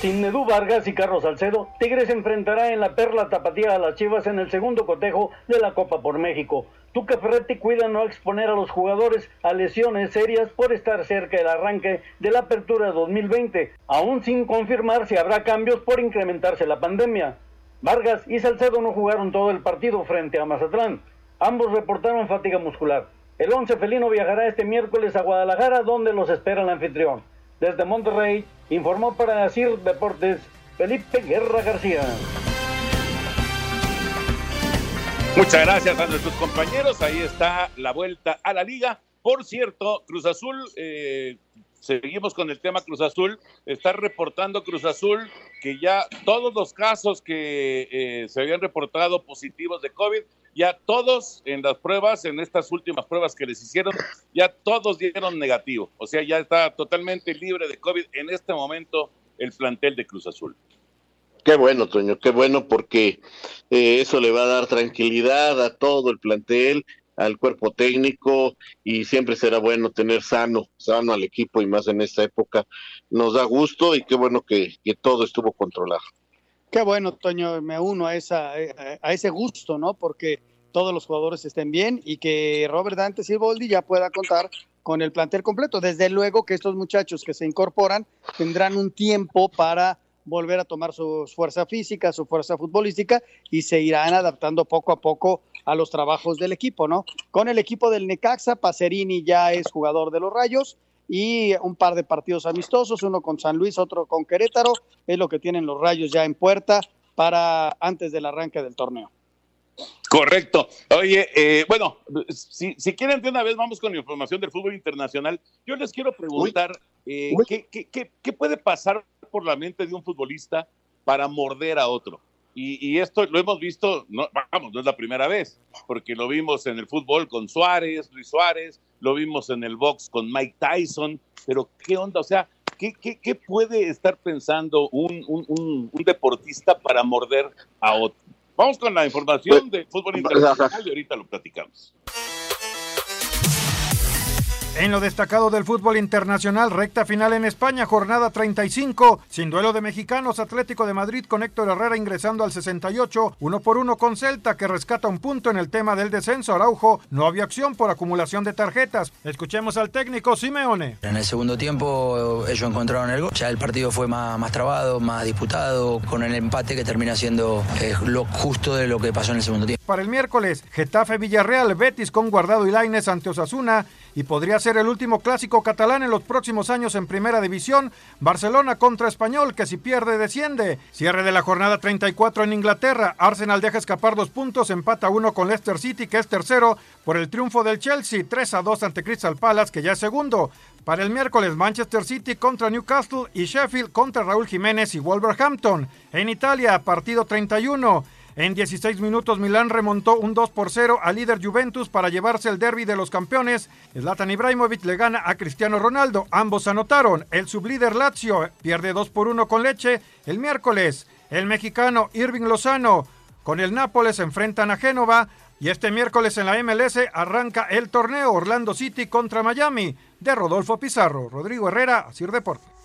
Sin Nedú Vargas y Carlos Salcedo, Tigres enfrentará en la Perla Tapatía a las Chivas en el segundo cotejo de la Copa por México. Tuca Ferretti cuida no exponer a los jugadores a lesiones serias por estar cerca del arranque de la apertura 2020, aún sin confirmar si habrá cambios por incrementarse la pandemia. Vargas y Salcedo no jugaron todo el partido frente a Mazatlán. Ambos reportaron fatiga muscular. El once felino viajará este miércoles a Guadalajara, donde los espera el anfitrión. Desde Monterrey, informó para CIR Deportes Felipe Guerra García. Muchas gracias a nuestros compañeros. Ahí está la vuelta a la liga. Por cierto, Cruz Azul, eh, seguimos con el tema Cruz Azul. Está reportando Cruz Azul que ya todos los casos que eh, se habían reportado positivos de COVID, ya todos en las pruebas, en estas últimas pruebas que les hicieron, ya todos dieron negativo. O sea, ya está totalmente libre de COVID en este momento el plantel de Cruz Azul. Qué bueno, Toño, qué bueno porque eh, eso le va a dar tranquilidad a todo el plantel, al cuerpo técnico y siempre será bueno tener sano, sano al equipo y más en esta época. Nos da gusto y qué bueno que, que todo estuvo controlado. Qué bueno, Toño, me uno a, esa, a ese gusto, ¿no? Porque todos los jugadores estén bien y que Robert Dantes y Boldi ya pueda contar con el plantel completo. Desde luego que estos muchachos que se incorporan tendrán un tiempo para volver a tomar su fuerza física, su fuerza futbolística y se irán adaptando poco a poco a los trabajos del equipo, ¿no? Con el equipo del Necaxa, Pacerini ya es jugador de los Rayos y un par de partidos amistosos, uno con San Luis, otro con Querétaro, es lo que tienen los Rayos ya en puerta para antes del arranque del torneo. Correcto. Oye, eh, bueno, si, si, quieren de una vez vamos con la información del fútbol internacional. Yo les quiero preguntar, eh, ¿qué, qué, qué, puede pasar por la mente de un futbolista para morder a otro? Y, y, esto lo hemos visto, no, vamos, no es la primera vez, porque lo vimos en el fútbol con Suárez, Luis Suárez, lo vimos en el box con Mike Tyson, pero ¿qué onda? O sea, ¿qué, qué, qué puede estar pensando un, un, un, un deportista para morder a otro? Vamos con la información de fútbol internacional y ahorita lo platicamos. En lo destacado del fútbol internacional, recta final en España, jornada 35, sin duelo de mexicanos, Atlético de Madrid con Héctor Herrera ingresando al 68, uno por uno con Celta que rescata un punto en el tema del descenso. Araujo, no había acción por acumulación de tarjetas. Escuchemos al técnico Simeone. En el segundo tiempo ellos encontraron el gol, ya el partido fue más, más trabado, más disputado, con el empate que termina siendo eh, lo justo de lo que pasó en el segundo tiempo. Para el miércoles, Getafe Villarreal, Betis con Guardado y Laines ante Osasuna y podría ser el último clásico catalán en los próximos años en Primera División. Barcelona contra Español, que si pierde desciende. Cierre de la jornada 34 en Inglaterra. Arsenal deja escapar dos puntos, empata uno con Leicester City, que es tercero, por el triunfo del Chelsea, 3 a 2 ante Crystal Palace, que ya es segundo. Para el miércoles, Manchester City contra Newcastle y Sheffield contra Raúl Jiménez y Wolverhampton. En Italia, partido 31. En 16 minutos Milán remontó un 2 por 0 al líder Juventus para llevarse el derby de los campeones. Zlatan Ibrahimovic le gana a Cristiano Ronaldo. Ambos anotaron. El sublíder Lazio pierde 2 por 1 con Leche. El miércoles el mexicano Irving Lozano con el Nápoles se enfrentan a Génova. Y este miércoles en la MLS arranca el torneo Orlando City contra Miami de Rodolfo Pizarro. Rodrigo Herrera, Asir Deportes.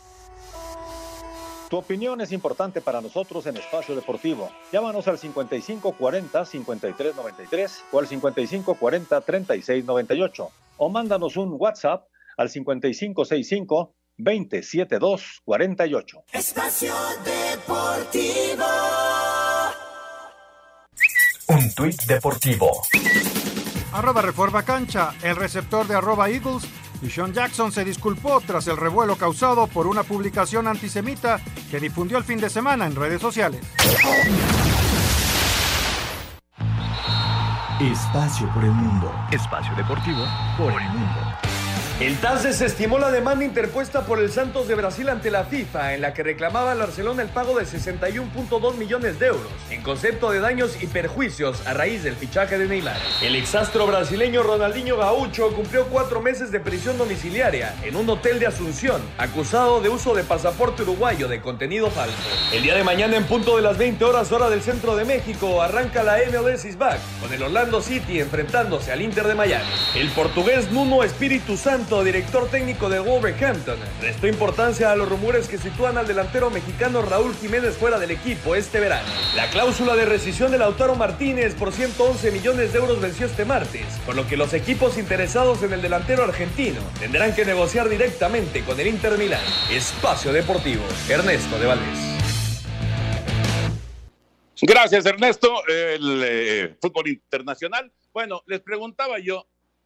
Tu opinión es importante para nosotros en Espacio Deportivo. Llámanos al 5540-5393 o al 5540-3698 o mándanos un WhatsApp al 5565-27248. Espacio Deportivo. Un tuit deportivo. Arroba Reforma Cancha, el receptor de arroba Eagles y Sean Jackson se disculpó tras el revuelo causado por una publicación antisemita que difundió el fin de semana en redes sociales. Espacio por el mundo. Espacio deportivo por el mundo. El TAS desestimó la demanda interpuesta por el Santos de Brasil ante la FIFA, en la que reclamaba al Barcelona el pago de 61.2 millones de euros, en concepto de daños y perjuicios a raíz del fichaje de Neymar. El exastro brasileño Ronaldinho Gaucho cumplió cuatro meses de prisión domiciliaria en un hotel de Asunción, acusado de uso de pasaporte uruguayo de contenido falso. El día de mañana, en punto de las 20 horas hora del centro de México, arranca la MLS is back, con el Orlando City enfrentándose al Inter de Miami. El portugués Nuno Espíritu Santo Director técnico de Wolverhampton, restó importancia a los rumores que sitúan al delantero mexicano Raúl Jiménez fuera del equipo este verano. La cláusula de rescisión de Lautaro Martínez por 111 millones de euros venció este martes, por lo que los equipos interesados en el delantero argentino tendrán que negociar directamente con el Inter Milán. Espacio Deportivo, Ernesto de Valdés. Gracias, Ernesto. El eh, fútbol internacional. Bueno, les preguntaba yo,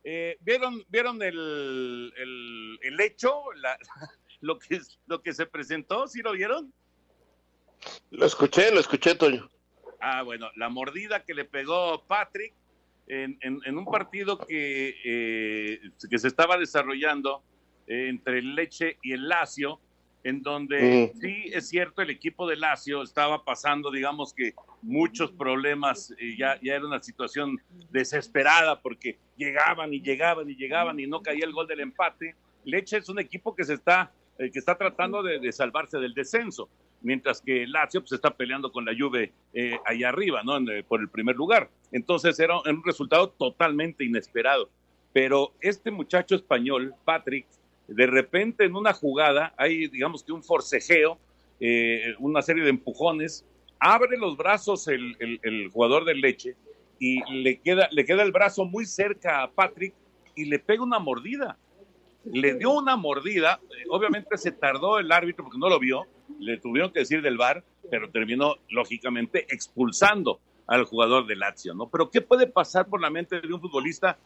eh, ¿vieron, ¿vieron el, el, el hecho, la, lo, que, lo que se presentó? ¿Sí lo vieron? Lo escuché, lo escuché, Toño. Ah, bueno, la mordida que le pegó Patrick en, en, en un partido que, eh, que se estaba desarrollando entre el Leche y el Lazio en donde Mm. sí es cierto el equipo de Lazio estaba pasando, digamos que muchos problemas, eh, ya, ya era una situación desesperada porque llegaban y llegaban y llegaban y no caía el gol del empate. Leche es un equipo que se está, eh, que está tratando de, de salvarse del descenso, mientras que Lazio pues, está peleando con la Juve eh, allá arriba, ¿no? En, eh, por el primer lugar. Entonces era un resultado totalmente inesperado. Pero este muchacho español, Patrick, de repente en una jugada hay, digamos que un forcejeo, eh, una serie de empujones, abre los brazos el, jugador de leche y le queda, le queda el brazo muy cerca a Patrick y le pega una mordida. Le dio una mordida, obviamente se tardó el árbitro porque no lo vio, le tuvieron que decir del VAR, pero terminó lógicamente expulsando al jugador de Lazio, ¿no? Pero ¿qué puede pasar por la mente de un futbolista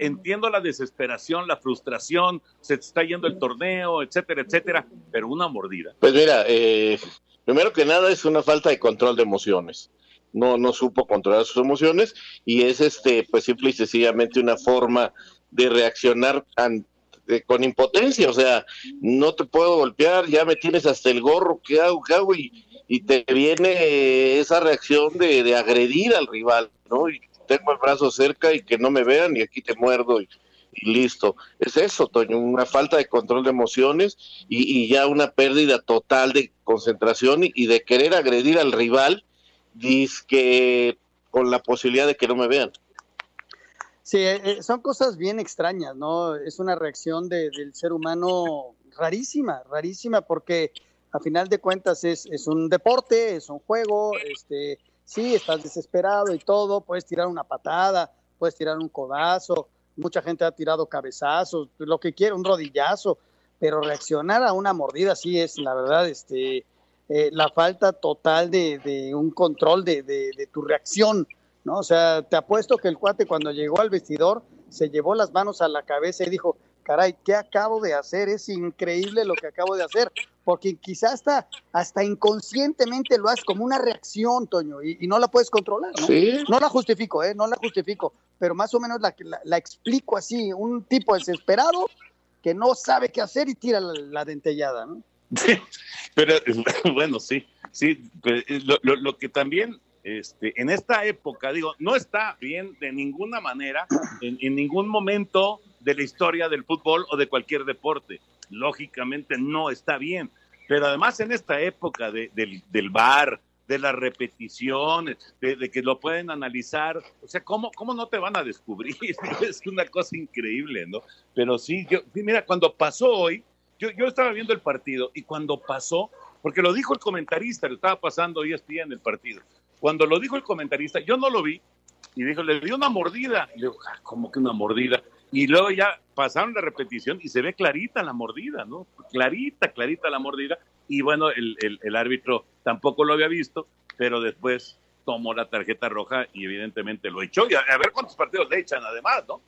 entiendo la desesperación, la frustración, se te está yendo el torneo, etcétera, etcétera, pero una mordida. Pues mira, eh, primero que nada es una falta de control de emociones. No, no supo controlar sus emociones y es este, pues simple y sencillamente una forma de reaccionar con impotencia. O sea, no te puedo golpear, ya me tienes hasta el gorro, ¿qué hago? ¿Qué hago? Y, te viene esa reacción de, de agredir al rival, ¿no? Y tengo el brazo cerca y que no me vean y aquí te muerdo y, listo. Es eso, Toño, una falta de control de emociones y, ya una pérdida total de concentración y, y de querer agredir al rival, que con la posibilidad de que no me vean. Sí, eh, eh, son cosas bien extrañas, ¿no? Es una reacción de- del ser humano rarísima, rarísima, porque a final de cuentas es, es un deporte, es un juego, este, sí, estás desesperado y todo, puedes tirar una patada, puedes tirar un codazo, mucha gente ha tirado cabezazos, lo que quiera, un rodillazo, pero reaccionar a una mordida sí es, la verdad, este, eh, la falta total de, un control de, de- de tu reacción, ¿no? O sea, te apuesto que el cuate cuando llegó al vestidor se llevó las manos a la cabeza y dijo, caray, ¿qué acabo de hacer? Es increíble lo que acabo de hacer, porque quizás hasta, hasta inconscientemente lo haces como una reacción, Toño, y, y no la puedes controlar, ¿no? Sí. No la justifico, ¿eh? No la justifico, pero más o menos la, la, la explico así, un tipo desesperado que no sabe qué hacer y tira la, la dentellada, ¿no? Pero bueno, sí, sí, pues, lo, lo- lo que también este, en esta época, digo, no está bien de ninguna manera, en, en ningún momento de la historia del fútbol o de cualquier deporte. Lógicamente no está bien, pero además en esta época de- del, del VAR, de las repeticiones, de, que lo pueden analizar, o sea, ¿cómo, ¿cómo no te van a descubrir? es una cosa increíble, ¿no? Pero sí, yo, mira, cuando pasó hoy, yo, yo estaba viendo el partido y cuando pasó, porque lo dijo el comentarista, lo estaba pasando hoy en el partido. Cuando lo dijo el comentarista, yo no lo vi y dijo, le dio una mordida. Le digo, "Ah, ¿cómo que una mordida? Y luego ya pasaron la repetición y se ve clarita la mordida, ¿no? Clarita, clarita la mordida. Y bueno, el, el- árbitro tampoco lo había visto, pero después tomó la tarjeta roja y evidentemente lo echó. Y a, ver cuántos partidos le echan además, ¿no?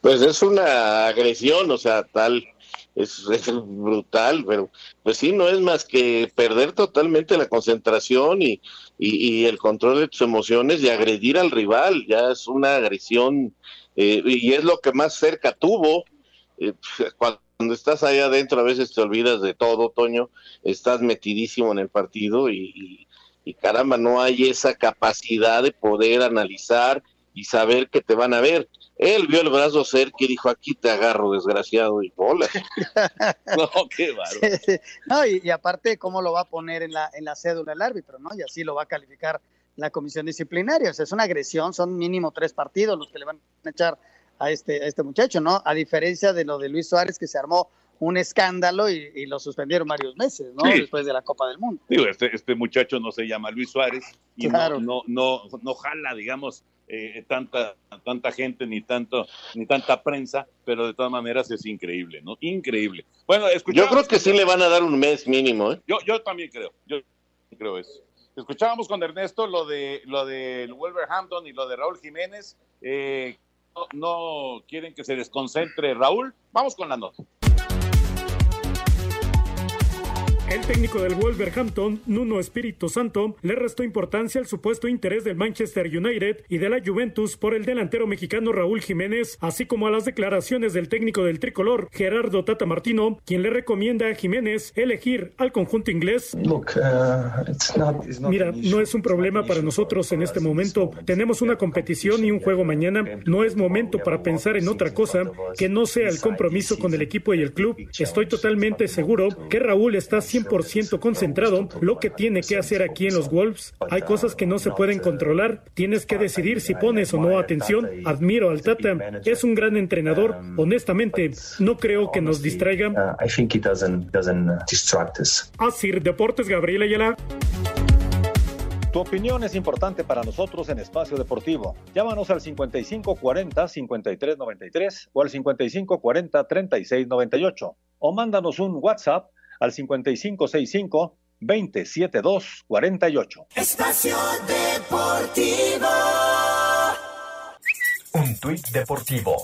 Pues es una agresión, o sea, tal, es, es brutal, pero pues sí, no es más que perder totalmente la concentración y, y, y el control de tus emociones y agredir al rival, ya es una agresión eh, y es lo que más cerca tuvo. Eh, cuando estás ahí adentro a veces te olvidas de todo, Toño, estás metidísimo en el partido y, y- y caramba, no hay esa capacidad de poder analizar y saber que te van a ver. Él vio el brazo cerca y dijo, aquí te agarro, desgraciado, y bola. no, qué bárbaro. no, y, y aparte, ¿cómo lo va a poner en la, en la cédula el árbitro, no? Y así lo va a calificar la comisión disciplinaria. O sea, es una agresión, son mínimo tres partidos los que le van a echar a este, a este muchacho, ¿no? A diferencia de lo de Luis Suárez, que se armó un escándalo y, lo suspendieron varios meses, ¿no? Después de la Copa del Mundo. Digo, este, este muchacho no se llama Luis Suárez y no, no, no, no jala, digamos, eh, tanta, tanta gente ni tanto ni tanta prensa, pero de todas maneras es increíble, ¿no? Increíble. Bueno, Yo creo que sí le van a dar un mes mínimo, ¿eh? Yo, yo también creo, yo creo eso. Escuchábamos con Ernesto lo de lo del Wolverhampton y lo de Raúl Jiménez. Eh, no quieren que se desconcentre Raúl. Vamos con la nota. El técnico del Wolverhampton, Nuno Espíritu Santo, le restó importancia al supuesto interés del Manchester United y de la Juventus por el delantero mexicano Raúl Jiménez, así como a las declaraciones del técnico del tricolor, Gerardo Tata Martino, quien le recomienda a Jiménez elegir al conjunto inglés. Uh, Mira, no es un problema para nosotros en este momento. Tenemos una competición y un juego mañana. No es momento para pensar en otra cosa que no sea el compromiso con el equipo y el club. Estoy totalmente seguro que Raúl está 100% concentrado lo que tiene que hacer aquí en los Wolves. Hay cosas que no se pueden controlar. Tienes que decidir si pones o no atención. Admiro al Tata. Es un gran entrenador. Honestamente, no creo que nos distraiga. Así, Deportes Gabriel Ayala. Tu opinión es importante para nosotros en Espacio Deportivo. Llámanos al 5540-5393 o al 5540-3698 o mándanos un WhatsApp al 5565 272 48. Estación Deportivo. Un tuit deportivo.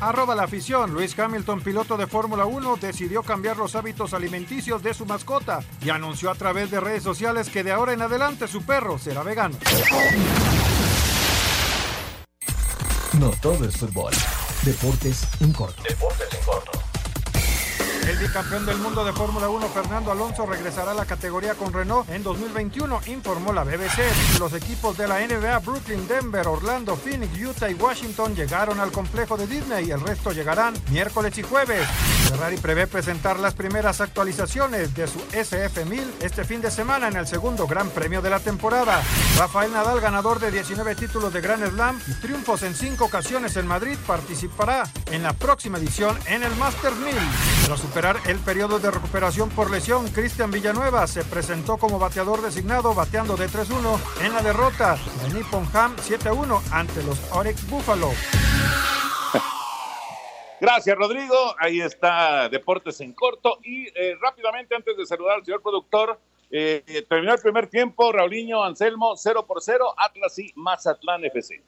Arroba la afición. Luis Hamilton, piloto de Fórmula 1, decidió cambiar los hábitos alimenticios de su mascota y anunció a través de redes sociales que de ahora en adelante su perro será vegano. No todo es fútbol. Deportes en corto. Deportes en corto. El bicampeón del mundo de Fórmula 1, Fernando Alonso, regresará a la categoría con Renault en 2021, informó la BBC. Los equipos de la NBA, Brooklyn, Denver, Orlando, Phoenix, Utah y Washington llegaron al complejo de Disney y el resto llegarán miércoles y jueves. Ferrari prevé presentar las primeras actualizaciones de su SF1000 este fin de semana en el segundo Gran Premio de la temporada. Rafael Nadal, ganador de 19 títulos de Grand Slam y triunfos en cinco ocasiones en Madrid, participará en la próxima edición en el Masters 1000 superar el periodo de recuperación por lesión, Cristian Villanueva se presentó como bateador designado, bateando de 3-1 en la derrota de Nippon Ham 7-1 ante los Orex Buffalo. Gracias, Rodrigo. Ahí está Deportes en corto. Y eh, rápidamente, antes de saludar al señor productor, eh, terminó el primer tiempo. Raulinho Anselmo, 0 por 0. Atlas y Mazatlán FC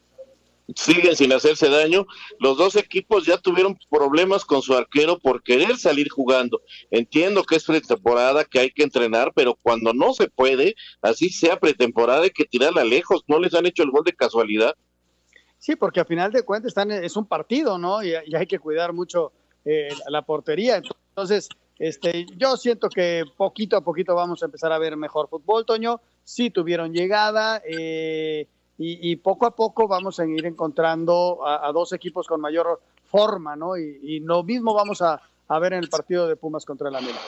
siguen sin hacerse daño. Los dos equipos ya tuvieron problemas con su arquero por querer salir jugando. Entiendo que es pretemporada, que hay que entrenar, pero cuando no se puede, así sea pretemporada, hay que tirarla lejos. No les han hecho el gol de casualidad. Sí, porque a final de cuentas están, es un partido, ¿no? Y, hay que cuidar mucho eh, la portería. Entonces, este, yo siento que poquito a poquito vamos a empezar a ver mejor fútbol, Toño. Sí tuvieron llegada. Eh, y, poco a poco vamos a ir encontrando a, dos equipos con mayor forma, ¿no? Y, lo mismo vamos a, ver en el partido de Pumas contra el América.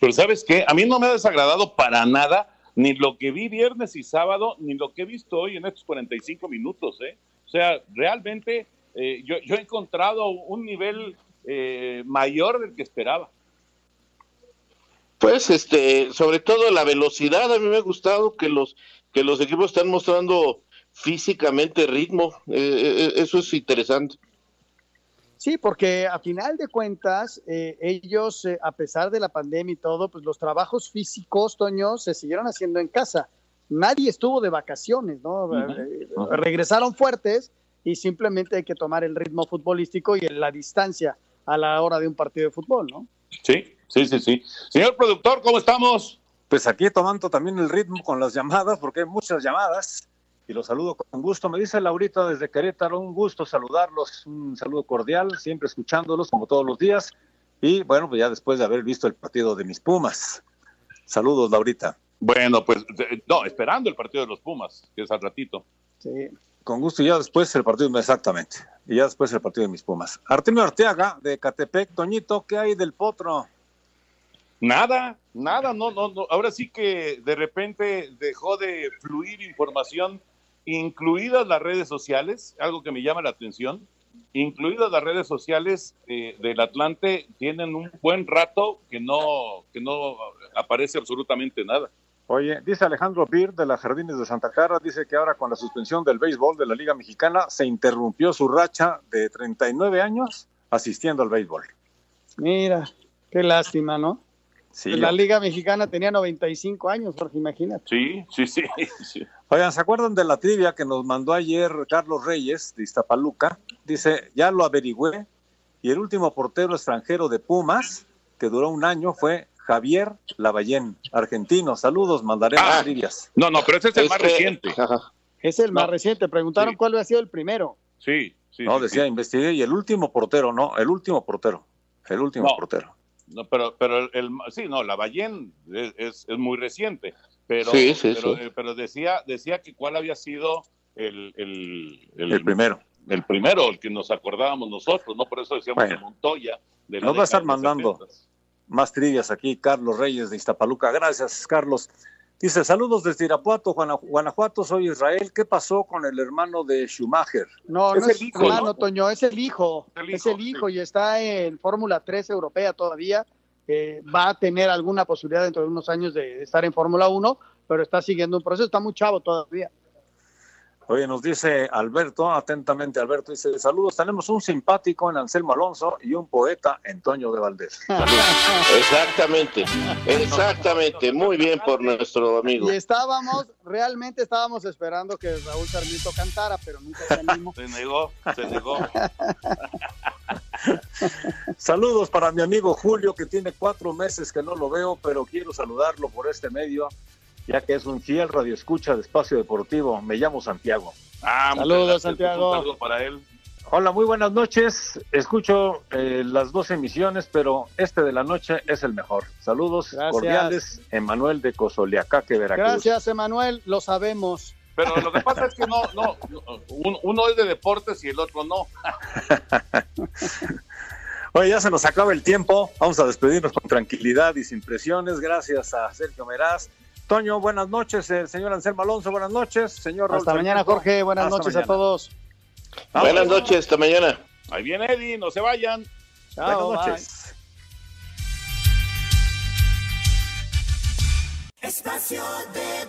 Pero sabes qué, a mí no me ha desagradado para nada ni lo que vi viernes y sábado, ni lo que he visto hoy en estos 45 minutos, ¿eh? O sea, realmente eh, yo, he encontrado un nivel eh, mayor del que esperaba. Pues, este, sobre todo la velocidad, a mí me ha gustado que los que los equipos están mostrando físicamente ritmo. Eh, eh, eh, eso es interesante. Sí, porque a final de cuentas, ellos, a pesar de la pandemia y todo, pues los trabajos físicos, Toño, se siguieron haciendo en casa. Nadie estuvo de vacaciones, ¿no? Regresaron fuertes y simplemente hay que tomar el ritmo futbolístico y la distancia a la hora de un partido de fútbol, ¿no? Sí, sí, sí, sí. Señor productor, ¿cómo estamos? Pues aquí tomando también el ritmo con las llamadas, porque hay muchas llamadas y los saludo con gusto. Me dice Laurita desde Querétaro, un gusto saludarlos, un saludo cordial, siempre escuchándolos como todos los días. Y bueno, pues ya después de haber visto el partido de mis Pumas. Saludos, Laurita. Bueno, pues no, esperando el partido de los Pumas, que es al ratito. Sí. Con gusto, y ya después el partido, exactamente. Y ya después el partido de mis Pumas. Artemio Arteaga, de Catepec, Toñito, ¿qué hay del potro? Nada, nada, no, no, no. Ahora sí que de repente dejó de fluir información incluidas las redes sociales, algo que me llama la atención. incluidas las redes sociales eh, del Atlante, tienen un buen rato que no, que no aparece absolutamente nada. Oye, dice Alejandro Bir de las Jardines de Santa Clara, dice que ahora con la suspensión del béisbol de la Liga Mexicana se interrumpió su racha de 39 años asistiendo al béisbol. Mira, qué lástima, ¿no? Sí, la Liga Mexicana tenía 95 años, Jorge, imagínate. Sí, sí, sí, sí. Oigan, ¿se acuerdan de la trivia que nos mandó ayer Carlos Reyes de Iztapaluca? Dice, ya lo averigüé, y el último portero extranjero de Pumas, que duró un año, fue Javier Lavallén, argentino. Saludos, mandaré Ah. las trivias. No, no, pero ese es el más Este- reciente. Es el más reciente. Preguntaron cuál había sido el primero. Sí, sí. No, decía, sí. investigué, y el último portero, no, el último portero, el último No. portero. No, pero, pero el, el- sí, no, la Ballén es, es, es muy reciente, pero, Sí, sí, pero, sí. pero decía, decía que cuál había sido el, el, El primero. el primero, el que nos acordábamos nosotros, ¿no? Por eso decíamos Bueno. Montoya. De Nos va a estar mandando 70. más trivias aquí, Carlos Reyes de Iztapaluca. Gracias, Carlos. Dice, saludos desde Irapuato, Guana- Guanajuato, soy Israel. ¿Qué pasó con el hermano de Schumacher? No, Es no el es hijo, hermano, ¿no? Toño, es el hijo. El es el hijo y está en Fórmula 3 europea todavía. Eh, va a tener alguna posibilidad dentro de unos años de estar en Fórmula 1, pero está siguiendo un proceso. Está muy chavo todavía. Oye, nos dice Alberto, atentamente Alberto, dice, saludos, tenemos un simpático en Anselmo Alonso y un poeta en Toño de Valdés. Exactamente, exactamente. Muy bien por nuestro amigo. Y estábamos, realmente estábamos esperando que Raúl Sarmiento cantara, pero nunca se animó. Se negó, se negó. Saludos para mi amigo Julio, que tiene cuatro meses que no lo veo, pero quiero saludarlo por este medio, ya que es un fiel radioescucha de Espacio Deportivo. Me llamo Santiago. Ah, muchas Saludos, gracias, Santiago. Un saludo para él. Hola, muy buenas noches. Escucho eh, las dos emisiones, pero este de la noche es el mejor. Saludos Gracias. cordiales, Emanuel de Cozoliacaque, Veracruz. Gracias, Emanuel, lo sabemos. Pero lo que pasa es que no, no, no, un- uno es de deportes y el otro no. Oye, ya se nos acaba el tiempo. Vamos a despedirnos con tranquilidad y sin presiones. Gracias a Sergio Meraz. Toño, buenas noches. El señor Anselmo Alonso, buenas noches. Señor Hasta mañana, Jorge. Buenas hasta noches a todos. Buenas noches, hasta mañana. Ahí viene Eddie, no se vayan. Chao, Buenas bye. noches. Espacio de